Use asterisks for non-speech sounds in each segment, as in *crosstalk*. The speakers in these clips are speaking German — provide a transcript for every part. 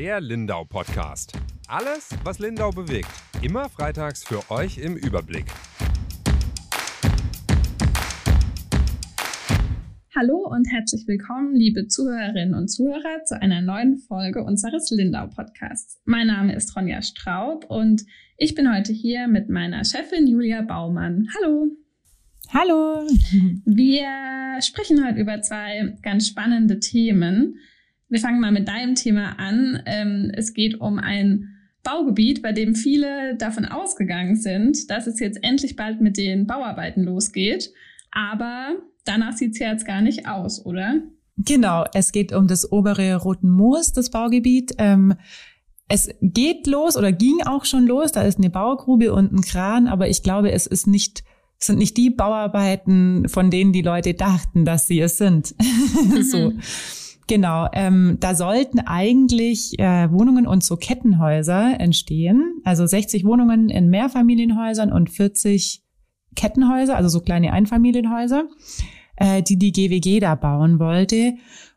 Der Lindau Podcast. Alles, was Lindau bewegt. Immer freitags für euch im Überblick. Hallo und herzlich willkommen, liebe Zuhörerinnen und Zuhörer, zu einer neuen Folge unseres Lindau Podcasts. Mein Name ist Ronja Straub und ich bin heute hier mit meiner Chefin Julia Baumann. Hallo. Hallo. Wir sprechen heute über zwei ganz spannende Themen. Wir fangen mal mit deinem Thema an. Ähm, es geht um ein Baugebiet, bei dem viele davon ausgegangen sind, dass es jetzt endlich bald mit den Bauarbeiten losgeht. Aber danach sieht es ja jetzt gar nicht aus, oder? Genau, es geht um das obere Roten Moos, das Baugebiet. Ähm, es geht los oder ging auch schon los. Da ist eine Baugrube und ein Kran, aber ich glaube, es ist nicht es sind nicht die Bauarbeiten, von denen die Leute dachten, dass sie es sind. *laughs* Mhm. so. Genau, ähm, da sollten eigentlich äh, Wohnungen und so Kettenhäuser entstehen. Also 60 Wohnungen in Mehrfamilienhäusern und 40 Kettenhäuser, also so kleine Einfamilienhäuser, äh, die die GWG da bauen wollte.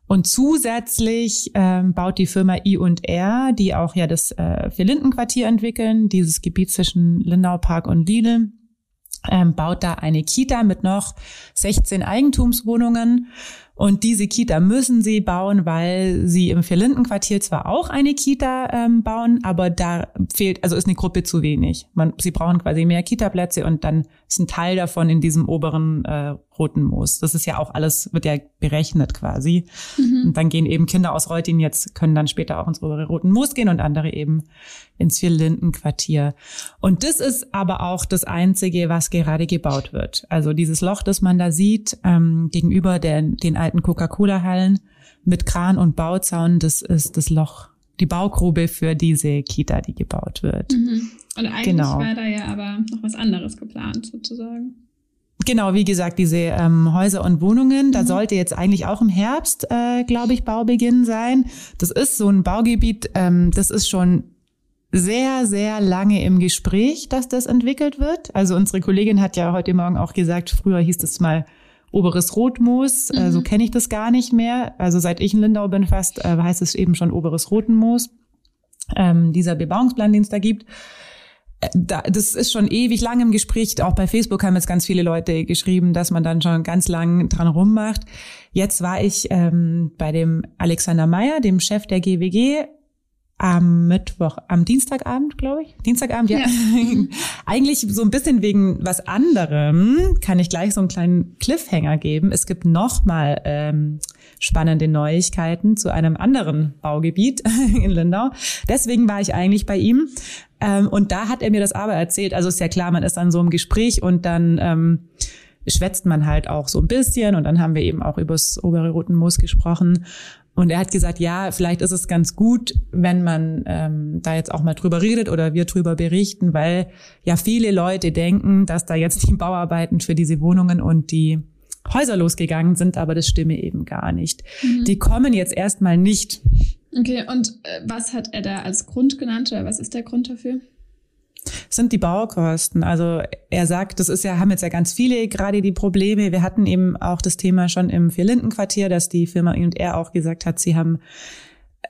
Und zusätzlich ähm, baut die Firma I&R, die auch ja das äh, Vier-Linden-Quartier entwickeln, dieses Gebiet zwischen Lindau Park und Lidl, ähm, baut da eine Kita mit noch 16 Eigentumswohnungen. Und diese Kita müssen sie bauen, weil sie im Vierlindenquartier zwar auch eine Kita ähm, bauen, aber da fehlt, also ist eine Gruppe zu wenig. Man, sie brauchen quasi mehr Kita-Plätze und dann ist ein Teil davon in diesem oberen äh, roten Moos. Das ist ja auch alles, wird ja berechnet quasi. Mhm. Und dann gehen eben Kinder aus Reutin jetzt, können dann später auch ins obere roten Moos gehen und andere eben ins Vierlindenquartier. Und das ist aber auch das Einzige, was gerade gebaut wird. Also dieses Loch, das man da sieht, ähm, gegenüber der, den alten Coca-Cola-Hallen mit Kran und Bauzaun, das ist das Loch, die Baugrube für diese Kita, die gebaut wird. Mhm. Und eigentlich genau. war da ja aber noch was anderes geplant, sozusagen. Genau, wie gesagt, diese ähm, Häuser und Wohnungen, da mhm. sollte jetzt eigentlich auch im Herbst, äh, glaube ich, Baubeginn sein. Das ist so ein Baugebiet, ähm, das ist schon sehr, sehr lange im Gespräch, dass das entwickelt wird. Also unsere Kollegin hat ja heute Morgen auch gesagt, früher hieß es mal Oberes Rotmoos, mhm. äh, so mhm. kenne ich das gar nicht mehr. Also seit ich in Lindau bin fast, äh, heißt es eben schon Oberes Rotenmoos, ähm, dieser Bebauungsplan, den es da gibt da, das ist schon ewig lang im Gespräch. Auch bei Facebook haben jetzt ganz viele Leute geschrieben, dass man dann schon ganz lang dran rummacht. Jetzt war ich ähm, bei dem Alexander Meyer, dem Chef der GWG, am Mittwoch, am Dienstagabend, glaube ich. Dienstagabend, ja. ja. *laughs* Eigentlich so ein bisschen wegen was anderem kann ich gleich so einen kleinen Cliffhanger geben. Es gibt nochmal ähm, spannende Neuigkeiten zu einem anderen Baugebiet *laughs* in Lindau. Deswegen war ich eigentlich bei ihm. Ähm, und da hat er mir das aber erzählt. Also ist ja klar, man ist dann so im Gespräch und dann ähm, schwätzt man halt auch so ein bisschen. Und dann haben wir eben auch übers obere Roten Moos gesprochen. Und er hat gesagt, ja, vielleicht ist es ganz gut, wenn man ähm, da jetzt auch mal drüber redet oder wir drüber berichten, weil ja viele Leute denken, dass da jetzt die Bauarbeiten für diese Wohnungen und die Häuser losgegangen sind, aber das stimme eben gar nicht. Mhm. Die kommen jetzt erstmal nicht. Okay, und äh, was hat er da als Grund genannt oder was ist der Grund dafür? Sind die Baukosten. Also er sagt, das ist ja, haben jetzt ja ganz viele gerade die Probleme. Wir hatten eben auch das Thema schon im Vierlindenquartier, dass die Firma I&R auch gesagt hat, sie haben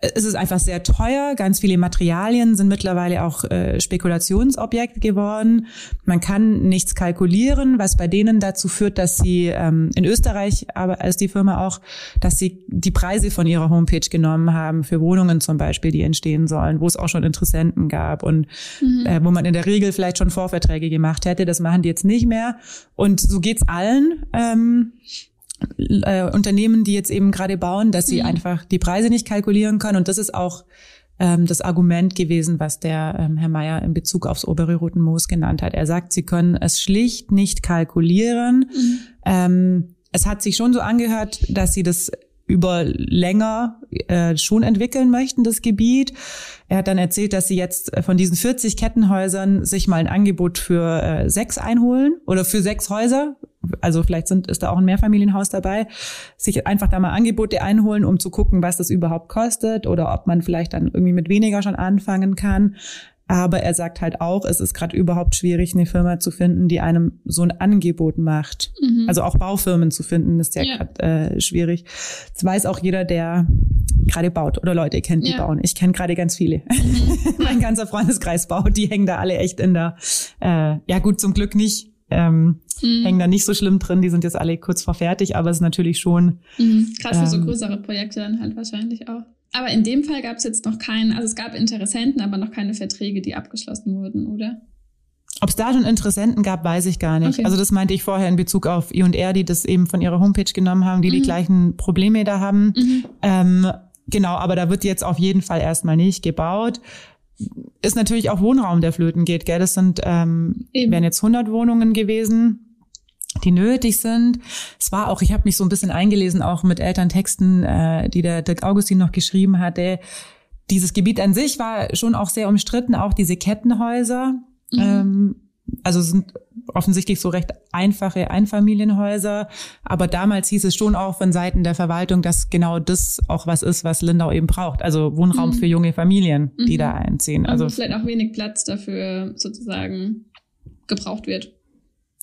es ist einfach sehr teuer. Ganz viele Materialien sind mittlerweile auch äh, Spekulationsobjekt geworden. Man kann nichts kalkulieren, was bei denen dazu führt, dass sie ähm, in Österreich, aber als die Firma auch, dass sie die Preise von ihrer Homepage genommen haben für Wohnungen zum Beispiel, die entstehen sollen, wo es auch schon Interessenten gab und mhm. äh, wo man in der Regel vielleicht schon Vorverträge gemacht hätte. Das machen die jetzt nicht mehr. Und so geht's allen. Ähm, äh, Unternehmen, die jetzt eben gerade bauen, dass sie mhm. einfach die Preise nicht kalkulieren können. Und das ist auch ähm, das Argument gewesen, was der ähm, Herr Mayer in Bezug aufs obere Roten Moos genannt hat. Er sagt, sie können es schlicht nicht kalkulieren. Mhm. Ähm, es hat sich schon so angehört, dass sie das über länger äh, schon entwickeln möchten, das Gebiet. Er hat dann erzählt, dass sie jetzt von diesen 40 Kettenhäusern sich mal ein Angebot für äh, sechs einholen oder für sechs Häuser also vielleicht sind, ist da auch ein Mehrfamilienhaus dabei, sich einfach da mal Angebote einholen, um zu gucken, was das überhaupt kostet oder ob man vielleicht dann irgendwie mit weniger schon anfangen kann. Aber er sagt halt auch, es ist gerade überhaupt schwierig, eine Firma zu finden, die einem so ein Angebot macht. Mhm. Also auch Baufirmen zu finden, ist ja, ja. gerade äh, schwierig. Das weiß auch jeder, der gerade baut oder Leute kennt, die ja. bauen. Ich kenne gerade ganz viele. Mhm. *laughs* mein ganzer Freundeskreis baut, die hängen da alle echt in der, äh, ja gut, zum Glück nicht. Ähm, mhm. hängen da nicht so schlimm drin, die sind jetzt alle kurz vor fertig, aber es ist natürlich schon. Mhm. Gerade für ähm, so größere Projekte dann halt wahrscheinlich auch. Aber in dem Fall gab es jetzt noch keinen, also es gab Interessenten, aber noch keine Verträge, die abgeschlossen wurden, oder? Ob es da schon Interessenten gab, weiß ich gar nicht. Okay. Also das meinte ich vorher in Bezug auf I&R, die das eben von ihrer Homepage genommen haben, die mhm. die gleichen Probleme da haben. Mhm. Ähm, genau, aber da wird jetzt auf jeden Fall erstmal nicht gebaut. Ist natürlich auch Wohnraum, der flöten geht, gell? Das sind, ähm, wären jetzt 100 Wohnungen gewesen, die nötig sind. Es war auch, ich habe mich so ein bisschen eingelesen, auch mit Elterntexten, äh, die der Dirk Augustin noch geschrieben hatte. Dieses Gebiet an sich war schon auch sehr umstritten, auch diese Kettenhäuser Mhm. Ähm, also sind offensichtlich so recht einfache Einfamilienhäuser. Aber damals hieß es schon auch von Seiten der Verwaltung, dass genau das auch was ist, was Lindau eben braucht. Also Wohnraum mhm. für junge Familien, die mhm. da einziehen. Also, also vielleicht auch wenig Platz dafür sozusagen gebraucht wird.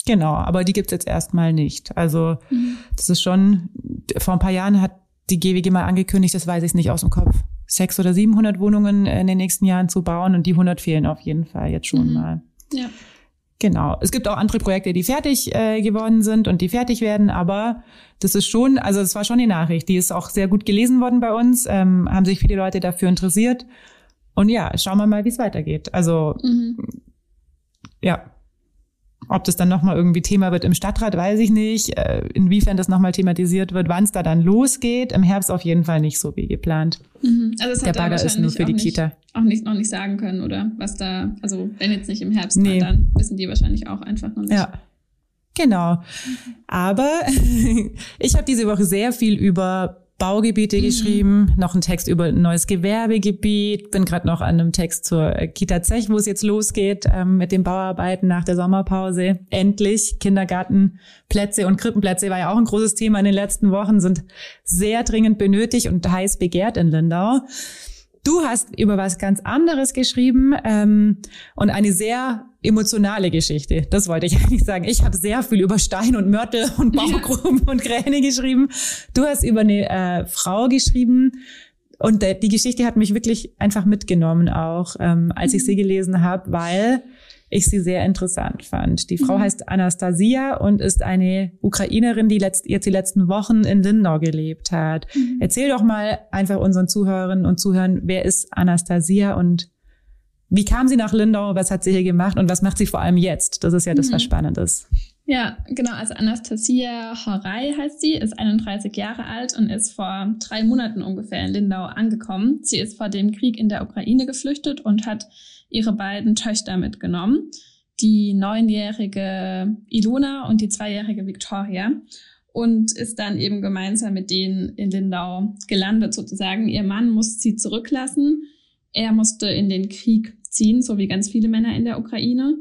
Genau, aber die gibt's jetzt erstmal nicht. Also mhm. das ist schon, vor ein paar Jahren hat die GWG mal angekündigt, das weiß ich nicht aus dem Kopf, sechs oder 700 Wohnungen in den nächsten Jahren zu bauen und die 100 fehlen auf jeden Fall jetzt schon mhm. mal. Ja. Genau. Es gibt auch andere Projekte, die fertig äh, geworden sind und die fertig werden, aber das ist schon, also es war schon die Nachricht, die ist auch sehr gut gelesen worden bei uns, ähm, haben sich viele Leute dafür interessiert. Und ja, schauen wir mal, wie es weitergeht. Also mhm. ja, ob das dann nochmal irgendwie Thema wird im Stadtrat, weiß ich nicht. Äh, inwiefern das nochmal thematisiert wird, wann es da dann losgeht. Im Herbst auf jeden Fall nicht so wie geplant. Mhm. Also Der Bagger ist nur für die nicht, Kita. Auch nicht, noch nicht sagen können, oder? Was da, also wenn jetzt nicht im Herbst, nee. dann wissen die wahrscheinlich auch einfach noch nicht. Ja. Genau. Aber *laughs* ich habe diese Woche sehr viel über Baugebiete mhm. geschrieben, noch einen Text über ein neues Gewerbegebiet, bin gerade noch an einem Text zur Kita Zech, wo es jetzt losgeht ähm, mit den Bauarbeiten nach der Sommerpause. Endlich Kindergartenplätze und Krippenplätze war ja auch ein großes Thema in den letzten Wochen, sind sehr dringend benötigt und heiß begehrt in Lindau. Du hast über was ganz anderes geschrieben ähm, und eine sehr emotionale Geschichte. Das wollte ich *laughs* eigentlich sagen. Ich habe sehr viel über Stein und Mörtel und Baugruben ja. *laughs* und Kräne geschrieben. Du hast über eine äh, Frau geschrieben. Und äh, die Geschichte hat mich wirklich einfach mitgenommen auch, ähm, als ich sie gelesen habe, weil ich sie sehr interessant fand. Die Frau mhm. heißt Anastasia und ist eine Ukrainerin, die letzt, jetzt die letzten Wochen in Lindau gelebt hat. Mhm. Erzähl doch mal einfach unseren Zuhörerinnen und Zuhörern, wer ist Anastasia und wie kam sie nach Lindau? Was hat sie hier gemacht? Und was macht sie vor allem jetzt? Das ist ja das, mhm. was spannend ist. Ja, genau. Also Anastasia Horei heißt sie, ist 31 Jahre alt und ist vor drei Monaten ungefähr in Lindau angekommen. Sie ist vor dem Krieg in der Ukraine geflüchtet und hat ihre beiden Töchter mitgenommen. Die neunjährige Ilona und die zweijährige Victoria und ist dann eben gemeinsam mit denen in Lindau gelandet sozusagen. Ihr Mann musste sie zurücklassen. Er musste in den Krieg ziehen, so wie ganz viele Männer in der Ukraine.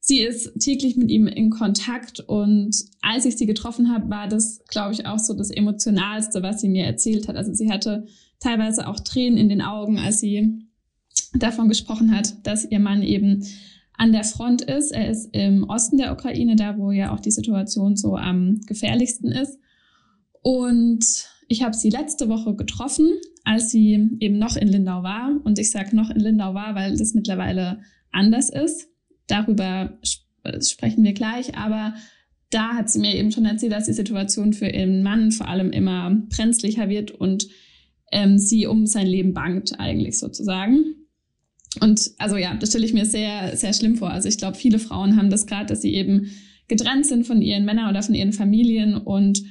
Sie ist täglich mit ihm in Kontakt und als ich sie getroffen habe, war das, glaube ich, auch so das Emotionalste, was sie mir erzählt hat. Also sie hatte teilweise auch Tränen in den Augen, als sie davon gesprochen hat, dass ihr Mann eben an der Front ist. Er ist im Osten der Ukraine, da wo ja auch die Situation so am gefährlichsten ist. Und ich habe sie letzte Woche getroffen, als sie eben noch in Lindau war. Und ich sage noch in Lindau war, weil das mittlerweile anders ist. Darüber sprechen wir gleich. Aber da hat sie mir eben schon erzählt, dass die Situation für ihren Mann vor allem immer brenzlicher wird und ähm, sie um sein Leben bangt, eigentlich sozusagen. Und also ja, das stelle ich mir sehr, sehr schlimm vor. Also ich glaube, viele Frauen haben das gerade, dass sie eben getrennt sind von ihren Männern oder von ihren Familien und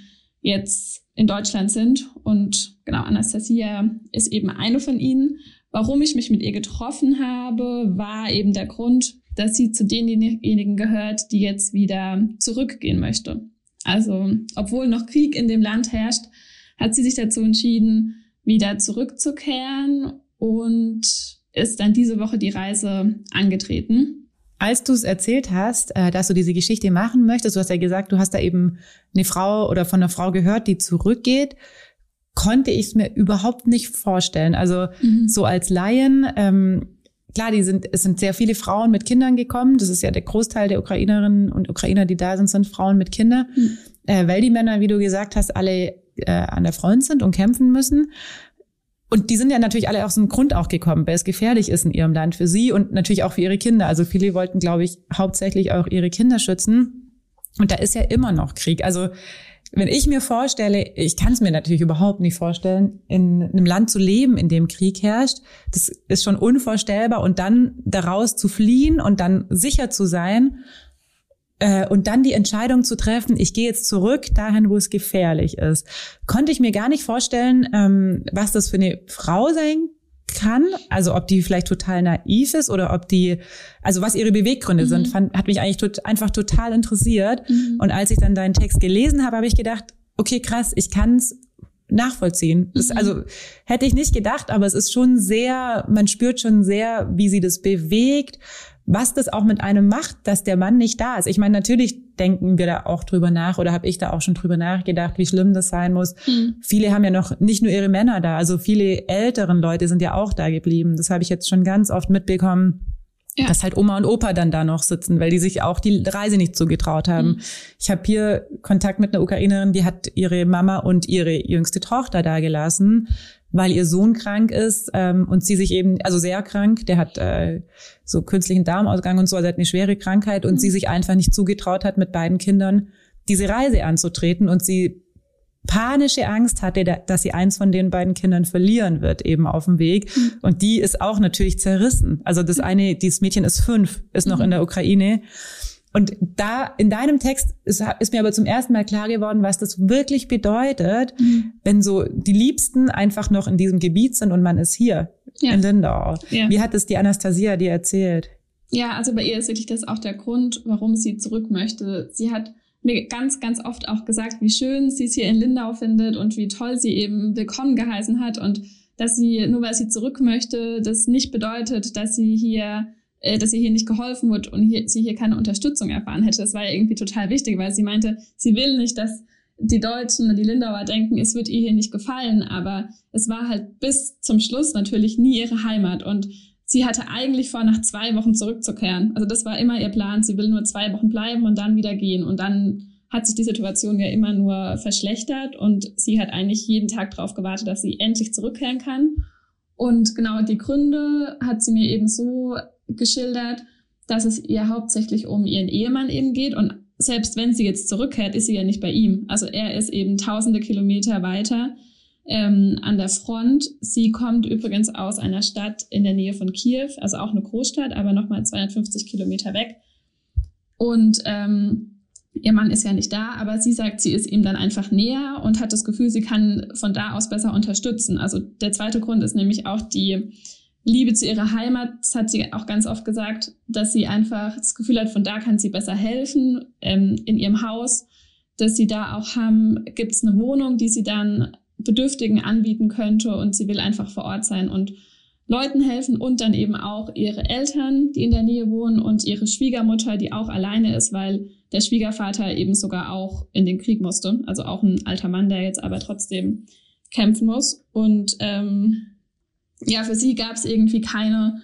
jetzt in Deutschland sind. Und genau, Anastasia ist eben eine von ihnen. Warum ich mich mit ihr getroffen habe, war eben der Grund, dass sie zu denjenigen gehört, die jetzt wieder zurückgehen möchte. Also, obwohl noch Krieg in dem Land herrscht, hat sie sich dazu entschieden, wieder zurückzukehren und ist dann diese Woche die Reise angetreten. Als du es erzählt hast, äh, dass du diese Geschichte machen möchtest, du hast ja gesagt, du hast da eben eine Frau oder von einer Frau gehört, die zurückgeht, konnte ich es mir überhaupt nicht vorstellen. Also mhm. so als Laien, ähm, klar, die sind, es sind sehr viele Frauen mit Kindern gekommen. Das ist ja der Großteil der Ukrainerinnen und Ukrainer, die da sind, sind Frauen mit Kindern, mhm. äh, weil die Männer, wie du gesagt hast, alle äh, an der Front sind und kämpfen müssen. Und die sind ja natürlich alle aus dem Grund auch gekommen, weil es gefährlich ist in ihrem Land für sie und natürlich auch für ihre Kinder. Also viele wollten, glaube ich, hauptsächlich auch ihre Kinder schützen. Und da ist ja immer noch Krieg. Also wenn ich mir vorstelle, ich kann es mir natürlich überhaupt nicht vorstellen, in einem Land zu leben, in dem Krieg herrscht, das ist schon unvorstellbar und dann daraus zu fliehen und dann sicher zu sein äh, und dann die Entscheidung zu treffen, ich gehe jetzt zurück dahin, wo es gefährlich ist, konnte ich mir gar nicht vorstellen, ähm, was das für eine Frau sein kann, also ob die vielleicht total naiv ist oder ob die, also was ihre Beweggründe mhm. sind, fand, hat mich eigentlich tot, einfach total interessiert. Mhm. Und als ich dann deinen Text gelesen habe, habe ich gedacht, okay, krass, ich kann es nachvollziehen. Das, mhm. Also hätte ich nicht gedacht, aber es ist schon sehr, man spürt schon sehr, wie sie das bewegt, was das auch mit einem macht, dass der Mann nicht da ist. Ich meine, natürlich denken wir da auch drüber nach oder habe ich da auch schon drüber nachgedacht, wie schlimm das sein muss. Mhm. Viele haben ja noch nicht nur ihre Männer da, also viele älteren Leute sind ja auch da geblieben. Das habe ich jetzt schon ganz oft mitbekommen. Ja. Dass halt Oma und Opa dann da noch sitzen, weil die sich auch die Reise nicht zugetraut haben. Mhm. Ich habe hier Kontakt mit einer Ukrainerin, die hat ihre Mama und ihre jüngste Tochter da gelassen, weil ihr Sohn krank ist ähm, und sie sich eben, also sehr krank, der hat äh, so künstlichen Darmausgang und so, also hat eine schwere Krankheit und mhm. sie sich einfach nicht zugetraut hat, mit beiden Kindern diese Reise anzutreten und sie panische Angst hatte, dass sie eins von den beiden Kindern verlieren wird eben auf dem Weg. Mhm. Und die ist auch natürlich zerrissen. Also das eine, dieses Mädchen ist fünf, ist noch mhm. in der Ukraine. Und da in deinem Text ist, ist, mir aber zum ersten Mal klar geworden, was das wirklich bedeutet, mhm. wenn so die Liebsten einfach noch in diesem Gebiet sind und man ist hier ja. in Lindau. Ja. Wie hat es die Anastasia dir erzählt? Ja, also bei ihr ist wirklich das auch der Grund, warum sie zurück möchte. Sie hat mir ganz, ganz oft auch gesagt, wie schön sie es hier in Lindau findet und wie toll sie eben willkommen geheißen hat und dass sie, nur weil sie zurück möchte, das nicht bedeutet, dass sie hier äh, dass ihr hier nicht geholfen wird und hier, sie hier keine Unterstützung erfahren hätte. Das war ja irgendwie total wichtig, weil sie meinte, sie will nicht, dass die Deutschen und die Lindauer denken, es wird ihr hier nicht gefallen, aber es war halt bis zum Schluss natürlich nie ihre Heimat und sie hatte eigentlich vor, nach zwei Wochen zurückzukehren. Also das war immer ihr Plan. Sie will nur zwei Wochen bleiben und dann wieder gehen. Und dann hat sich die Situation ja immer nur verschlechtert und sie hat eigentlich jeden Tag darauf gewartet, dass sie endlich zurückkehren kann. Und genau die Gründe hat sie mir eben so geschildert, dass es ihr hauptsächlich um ihren Ehemann eben geht. Und selbst wenn sie jetzt zurückkehrt, ist sie ja nicht bei ihm. Also er ist eben tausende Kilometer weiter ähm, an der Front. Sie kommt übrigens aus einer Stadt in der Nähe von Kiew, also auch eine Großstadt, aber nochmal 250 Kilometer weg. Und ähm, ihr Mann ist ja nicht da, aber sie sagt, sie ist ihm dann einfach näher und hat das Gefühl, sie kann von da aus besser unterstützen. Also der zweite Grund ist nämlich auch die Liebe zu ihrer Heimat, das hat sie auch ganz oft gesagt, dass sie einfach das Gefühl hat, von da kann sie besser helfen, ähm, in ihrem Haus, dass sie da auch haben, gibt es eine Wohnung, die sie dann Bedürftigen anbieten könnte und sie will einfach vor Ort sein und Leuten helfen und dann eben auch ihre Eltern, die in der Nähe wohnen und ihre Schwiegermutter, die auch alleine ist, weil der Schwiegervater eben sogar auch in den Krieg musste, also auch ein alter Mann, der jetzt aber trotzdem kämpfen muss und ähm, ja, für sie gab es irgendwie keine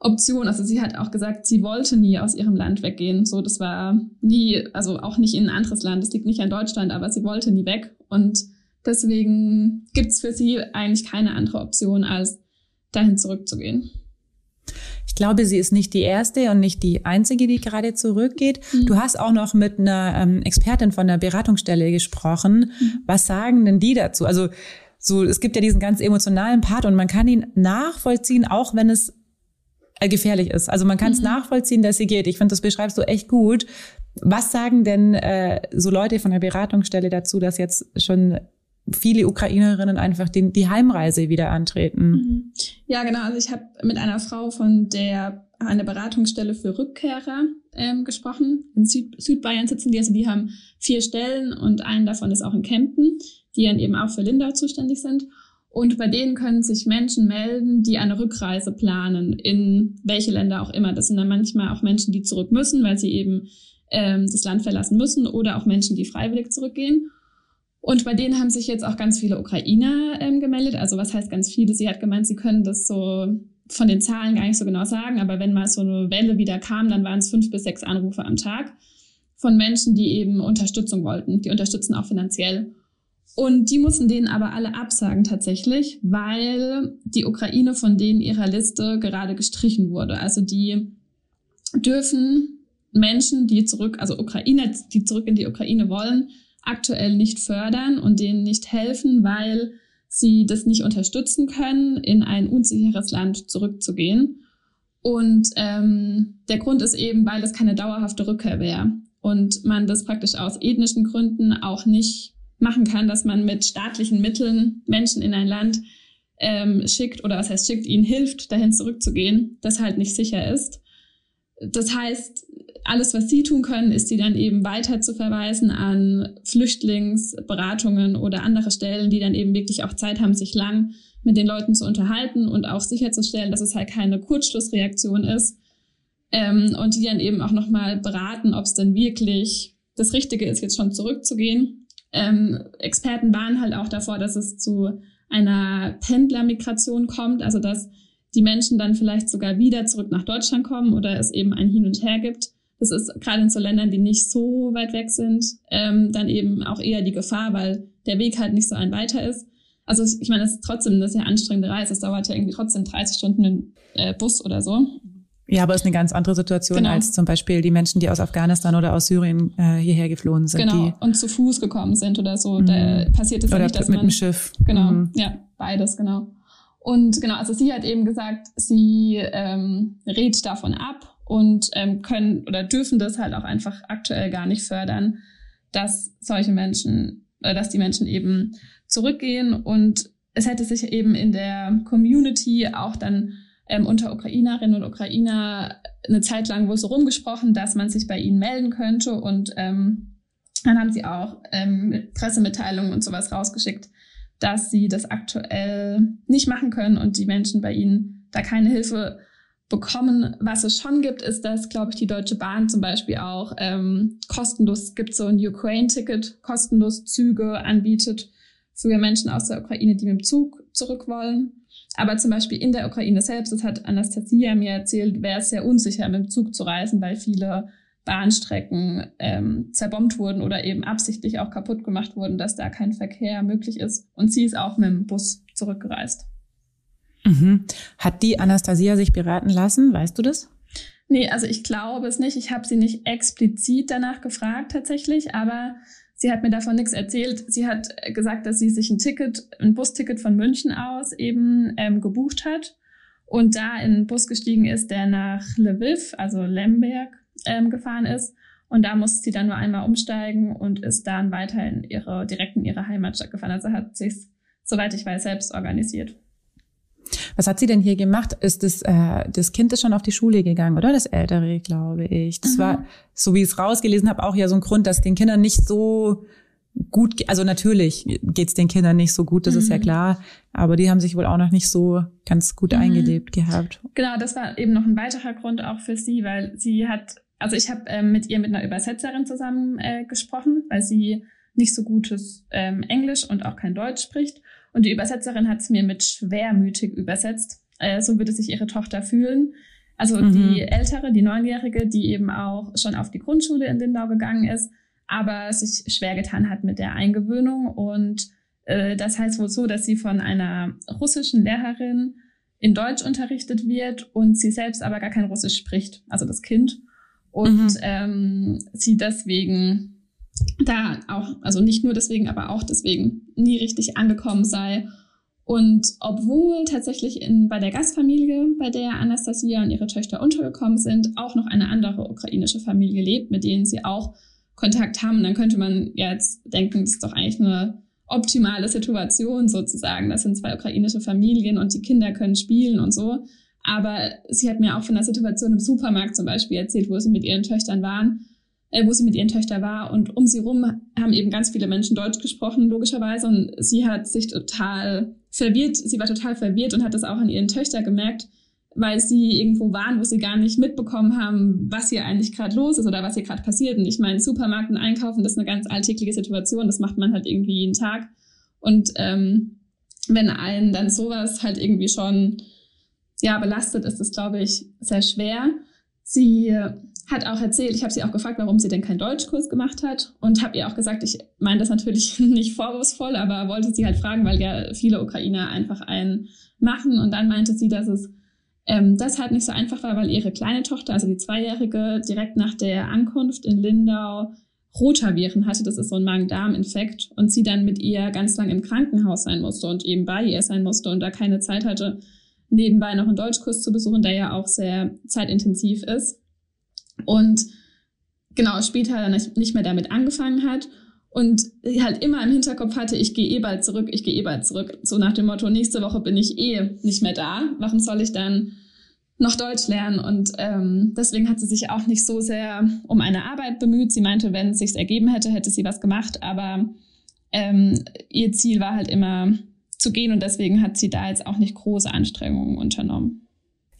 Option. Also sie hat auch gesagt, sie wollte nie aus ihrem Land weggehen. So, das war nie, also auch nicht in ein anderes Land. Das liegt nicht an Deutschland, aber sie wollte nie weg. Und deswegen gibt's für sie eigentlich keine andere Option, als dahin zurückzugehen. Ich glaube, sie ist nicht die erste und nicht die einzige, die gerade zurückgeht. Mhm. Du hast auch noch mit einer ähm, Expertin von der Beratungsstelle gesprochen. Mhm. Was sagen denn die dazu? Also so, es gibt ja diesen ganz emotionalen Part und man kann ihn nachvollziehen, auch wenn es äh, gefährlich ist. Also man kann es mhm. nachvollziehen, dass sie geht. Ich finde, das beschreibst du echt gut. Was sagen denn äh, so Leute von der Beratungsstelle dazu, dass jetzt schon viele Ukrainerinnen einfach die, die Heimreise wieder antreten? Mhm. Ja, genau. Also ich habe mit einer Frau von der eine Beratungsstelle für Rückkehrer ähm, gesprochen. In Süd Südbayern sitzen die, also die haben vier Stellen und einen davon ist auch in Kempten die dann eben auch für Lindau zuständig sind. Und bei denen können sich Menschen melden, die eine Rückreise planen, in welche Länder auch immer. Das sind dann manchmal auch Menschen, die zurück müssen, weil sie eben ähm, das Land verlassen müssen, oder auch Menschen, die freiwillig zurückgehen. Und bei denen haben sich jetzt auch ganz viele Ukrainer ähm, gemeldet. Also was heißt ganz viele? Sie hat gemeint, sie können das so von den Zahlen gar nicht so genau sagen, aber wenn mal so eine Welle wieder kam, dann waren es fünf bis sechs Anrufe am Tag von Menschen, die eben Unterstützung wollten. Die unterstützen auch finanziell. Und die mussten denen aber alle absagen tatsächlich, weil die Ukraine von denen ihrer Liste gerade gestrichen wurde. Also die dürfen Menschen, die zurück, also Ukrainer, die zurück in die Ukraine wollen, aktuell nicht fördern und denen nicht helfen, weil sie das nicht unterstützen können, in ein unsicheres Land zurückzugehen. Und ähm, der Grund ist eben, weil es keine dauerhafte Rückkehr wäre und man das praktisch aus ethnischen Gründen auch nicht machen kann, dass man mit staatlichen Mitteln Menschen in ein Land ähm, schickt oder was heißt schickt, ihnen hilft, dahin zurückzugehen, das halt nicht sicher ist. Das heißt, alles, was sie tun können, ist sie dann eben weiter zu verweisen an Flüchtlingsberatungen oder andere Stellen, die dann eben wirklich auch Zeit haben, sich lang mit den Leuten zu unterhalten und auch sicherzustellen, dass es halt keine Kurzschlussreaktion ist. Ähm, und die dann eben auch nochmal beraten, ob es denn wirklich das Richtige ist, jetzt schon zurückzugehen ähm, Experten warnen halt auch davor, dass es zu einer Pendlermigration kommt, also dass die Menschen dann vielleicht sogar wieder zurück nach Deutschland kommen oder es eben ein Hin und Her gibt. Das ist gerade in so Ländern, die nicht so weit weg sind, ähm, dann eben auch eher die Gefahr, weil der Weg halt nicht so ein weiter ist. Also ich meine, es ist trotzdem eine sehr anstrengende Reise. Es dauert ja irgendwie trotzdem 30 Stunden im äh, Bus oder so. Ja, aber es ist eine ganz andere Situation genau. als zum Beispiel die Menschen, die aus Afghanistan oder aus Syrien äh, hierher geflohen sind. Genau, und zu Fuß gekommen sind oder so. Mhm. Da passiert es ja nicht, dass mit man... dem Schiff. Genau, mhm. ja, beides, genau. Und genau, also sie hat eben gesagt, sie ähm, rät davon ab und ähm, können oder dürfen das halt auch einfach aktuell gar nicht fördern, dass solche Menschen, äh, dass die Menschen eben zurückgehen und es hätte sich eben in der Community auch dann ähm, unter Ukrainerinnen und Ukrainer eine Zeit lang wohl so rumgesprochen, dass man sich bei ihnen melden könnte. Und ähm, dann haben sie auch ähm, mit Pressemitteilungen und sowas rausgeschickt, dass sie das aktuell nicht machen können und die Menschen bei ihnen da keine Hilfe bekommen. Was es schon gibt, ist, dass, glaube ich, die Deutsche Bahn zum Beispiel auch ähm, kostenlos gibt so ein Ukraine-Ticket, kostenlos Züge anbietet für Menschen aus der Ukraine, die mit dem Zug zurück wollen. Aber zum Beispiel in der Ukraine selbst, das hat Anastasia mir erzählt, wäre es sehr unsicher, mit dem Zug zu reisen, weil viele Bahnstrecken ähm, zerbombt wurden oder eben absichtlich auch kaputt gemacht wurden, dass da kein Verkehr möglich ist. Und sie ist auch mit dem Bus zurückgereist. Mhm. Hat die Anastasia sich beraten lassen? Weißt du das? Nee, also ich glaube es nicht. Ich habe sie nicht explizit danach gefragt tatsächlich, aber Sie hat mir davon nichts erzählt. Sie hat gesagt, dass sie sich ein Ticket, ein Busticket von München aus eben ähm, gebucht hat und da in einen Bus gestiegen ist, der nach Lviv, also Lemberg, ähm, gefahren ist. Und da musste sie dann nur einmal umsteigen und ist dann weiter in ihre, direkt in ihre Heimatstadt gefahren. Also hat sich, soweit ich weiß, selbst organisiert. Was hat sie denn hier gemacht? Ist das, äh, das Kind ist schon auf die Schule gegangen, oder? Das Ältere, glaube ich. Das mhm. war, so wie ich es rausgelesen habe, auch ja so ein Grund, dass den Kindern nicht so gut, also natürlich geht's den Kindern nicht so gut, das mhm. ist ja mhm. klar, aber die haben sich wohl auch noch nicht so ganz gut mhm. eingelebt gehabt. Genau, das war eben noch ein weiterer Grund auch für sie, weil sie hat, also ich habe ähm, mit ihr mit einer Übersetzerin zusammen äh, gesprochen, weil sie nicht so gutes ähm, Englisch und auch kein Deutsch spricht. Und die Übersetzerin hat es mir mit schwermütig übersetzt. Äh, so würde sich ihre Tochter fühlen. Also mhm. die ältere, die neunjährige, die eben auch schon auf die Grundschule in Lindau gegangen ist, aber sich schwer getan hat mit der Eingewöhnung. Und äh, das heißt wohl so, dass sie von einer russischen Lehrerin in Deutsch unterrichtet wird und sie selbst aber gar kein Russisch spricht, also das Kind. Und mhm. ähm, sie deswegen da auch, also nicht nur deswegen, aber auch deswegen nie richtig angekommen sei. Und obwohl tatsächlich in, bei der Gastfamilie, bei der Anastasia und ihre Töchter untergekommen sind, auch noch eine andere ukrainische Familie lebt, mit denen sie auch Kontakt haben, dann könnte man jetzt denken, das ist doch eigentlich eine optimale Situation sozusagen. Das sind zwei ukrainische Familien und die Kinder können spielen und so. Aber sie hat mir auch von der Situation im Supermarkt zum Beispiel erzählt, wo sie mit ihren Töchtern waren äh, wo sie mit ihren Töchtern war. Und um sie rum haben eben ganz viele Menschen Deutsch gesprochen, logischerweise. Und sie hat sich total verwirrt, sie war total verwirrt und hat das auch an ihren Töchtern gemerkt, weil sie irgendwo waren, wo sie gar nicht mitbekommen haben, was hier eigentlich gerade los ist oder was hier gerade passiert. Und ich meine, Supermarkt und Einkaufen, das ist eine ganz alltägliche Situation, das macht man halt irgendwie jeden Tag. Und ähm, wenn einen dann sowas halt irgendwie schon ja belastet, ist das, glaube ich, sehr schwer. Sie hat auch erzählt, ich habe sie auch gefragt, warum sie denn keinen Deutschkurs gemacht hat und habe ihr auch gesagt, ich meine das natürlich *laughs* nicht vorwurfsvoll, aber wollte sie halt fragen, weil ja viele Ukrainer einfach einen machen und dann meinte sie, dass es ähm, deshalb nicht so einfach war, weil ihre kleine Tochter, also die Zweijährige, direkt nach der Ankunft in Lindau Rotaviren hatte. Das ist so ein Magen-Darm-Infekt und sie dann mit ihr ganz lang im Krankenhaus sein musste und eben bei ihr sein musste und da keine Zeit hatte, nebenbei noch einen Deutschkurs zu besuchen, der ja auch sehr zeitintensiv ist. Und genau, später dann nicht mehr damit angefangen hat und halt immer im Hinterkopf hatte, ich gehe eh bald zurück, ich gehe eh bald zurück. So nach dem Motto, nächste Woche bin ich eh nicht mehr da. Warum soll ich dann noch Deutsch lernen? Und ähm, deswegen hat sie sich auch nicht so sehr um eine Arbeit bemüht. Sie meinte, wenn es sich ergeben hätte, hätte sie was gemacht. Aber ähm, ihr Ziel war halt immer zu gehen und deswegen hat sie da jetzt auch nicht große Anstrengungen unternommen.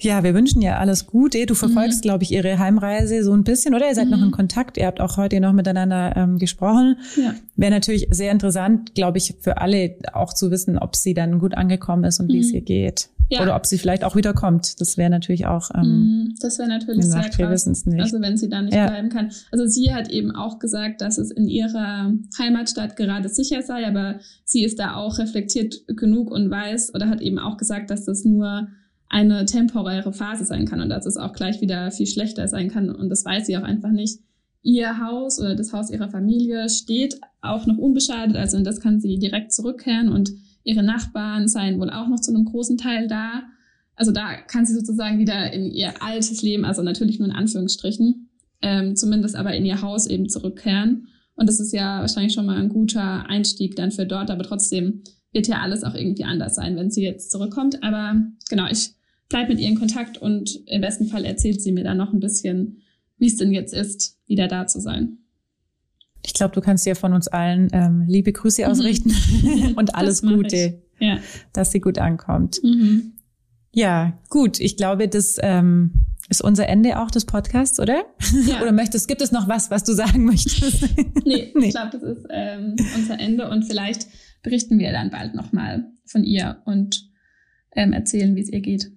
Ja, wir wünschen ja alles Gute. Du verfolgst, mhm. glaube ich, ihre Heimreise so ein bisschen, oder? Ihr seid mhm. noch in Kontakt. Ihr habt auch heute noch miteinander ähm, gesprochen. Ja. Wäre natürlich sehr interessant, glaube ich, für alle auch zu wissen, ob sie dann gut angekommen ist und mhm. wie es mhm. ihr geht. Ja. Oder ob sie vielleicht auch wieder kommt. Das wäre natürlich auch. Ähm, mhm. das wäre natürlich sehr krass. Wir wissen es nicht. Also wenn sie da nicht ja. bleiben kann. Also sie hat eben auch gesagt, dass es in ihrer Heimatstadt gerade sicher sei, aber sie ist da auch reflektiert genug und weiß oder hat eben auch gesagt, dass das nur eine temporäre Phase sein kann und dass es auch gleich wieder viel schlechter sein kann. Und das weiß sie auch einfach nicht. Ihr Haus oder das Haus ihrer Familie steht auch noch unbeschadet, also in das kann sie direkt zurückkehren und ihre Nachbarn seien wohl auch noch zu einem großen Teil da. Also da kann sie sozusagen wieder in ihr altes Leben, also natürlich nur in Anführungsstrichen, ähm, zumindest aber in ihr Haus eben zurückkehren. Und das ist ja wahrscheinlich schon mal ein guter Einstieg dann für dort, aber trotzdem wird ja alles auch irgendwie anders sein, wenn sie jetzt zurückkommt. Aber genau, ich bleibe mit ihr in Kontakt und im besten Fall erzählt sie mir dann noch ein bisschen, wie es denn jetzt ist, wieder da zu sein. Ich glaube, du kannst dir von uns allen ähm, liebe Grüße mhm. ausrichten *laughs* und alles Gute, ja. dass sie gut ankommt. Mhm. Ja, gut. Ich glaube, das ähm, ist unser Ende auch des Podcasts, oder? Ja. *laughs* oder möchtest, gibt es noch was, was du sagen möchtest? *laughs* nee, nee. ich glaube, das ist ähm, unser Ende und vielleicht berichten wir dann bald nochmal von ihr und ähm, erzählen, wie es ihr geht.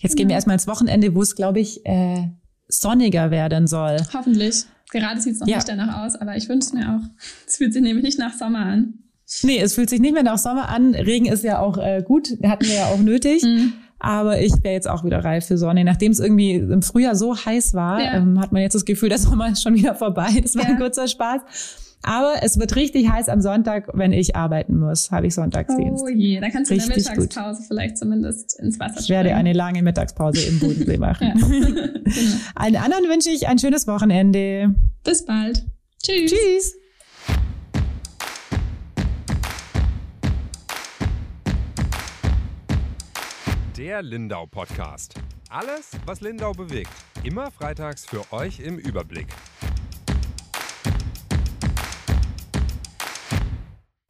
Jetzt gehen wir erstmal ins Wochenende, wo es, glaube ich, äh, sonniger werden soll. Hoffentlich. Gerade sieht es noch ja. nicht danach aus, aber ich wünsche mir auch. Es fühlt sich nämlich nicht nach Sommer an. Nee, es fühlt sich nicht mehr nach Sommer an. Regen ist ja auch äh, gut, hatten wir ja auch nötig. Mhm. Aber ich wäre jetzt auch wieder reif für Sonne. Nachdem es irgendwie im Frühjahr so heiß war, ja. ähm, hat man jetzt das Gefühl, der Sommer ist schon wieder vorbei. Das war ja. ein kurzer Spaß. Aber es wird richtig heiß am Sonntag, wenn ich arbeiten muss, habe ich Sonntagsdienst. Oh je, dann kannst du richtig in der Mittagspause gut. vielleicht zumindest ins Wasser Ich werde eine lange Mittagspause im Bodensee *laughs* machen. *laughs* genau. Allen anderen wünsche ich ein schönes Wochenende. Bis bald. Tschüss. Tschüss. Der Lindau Podcast. Alles, was Lindau bewegt. Immer freitags für euch im Überblick.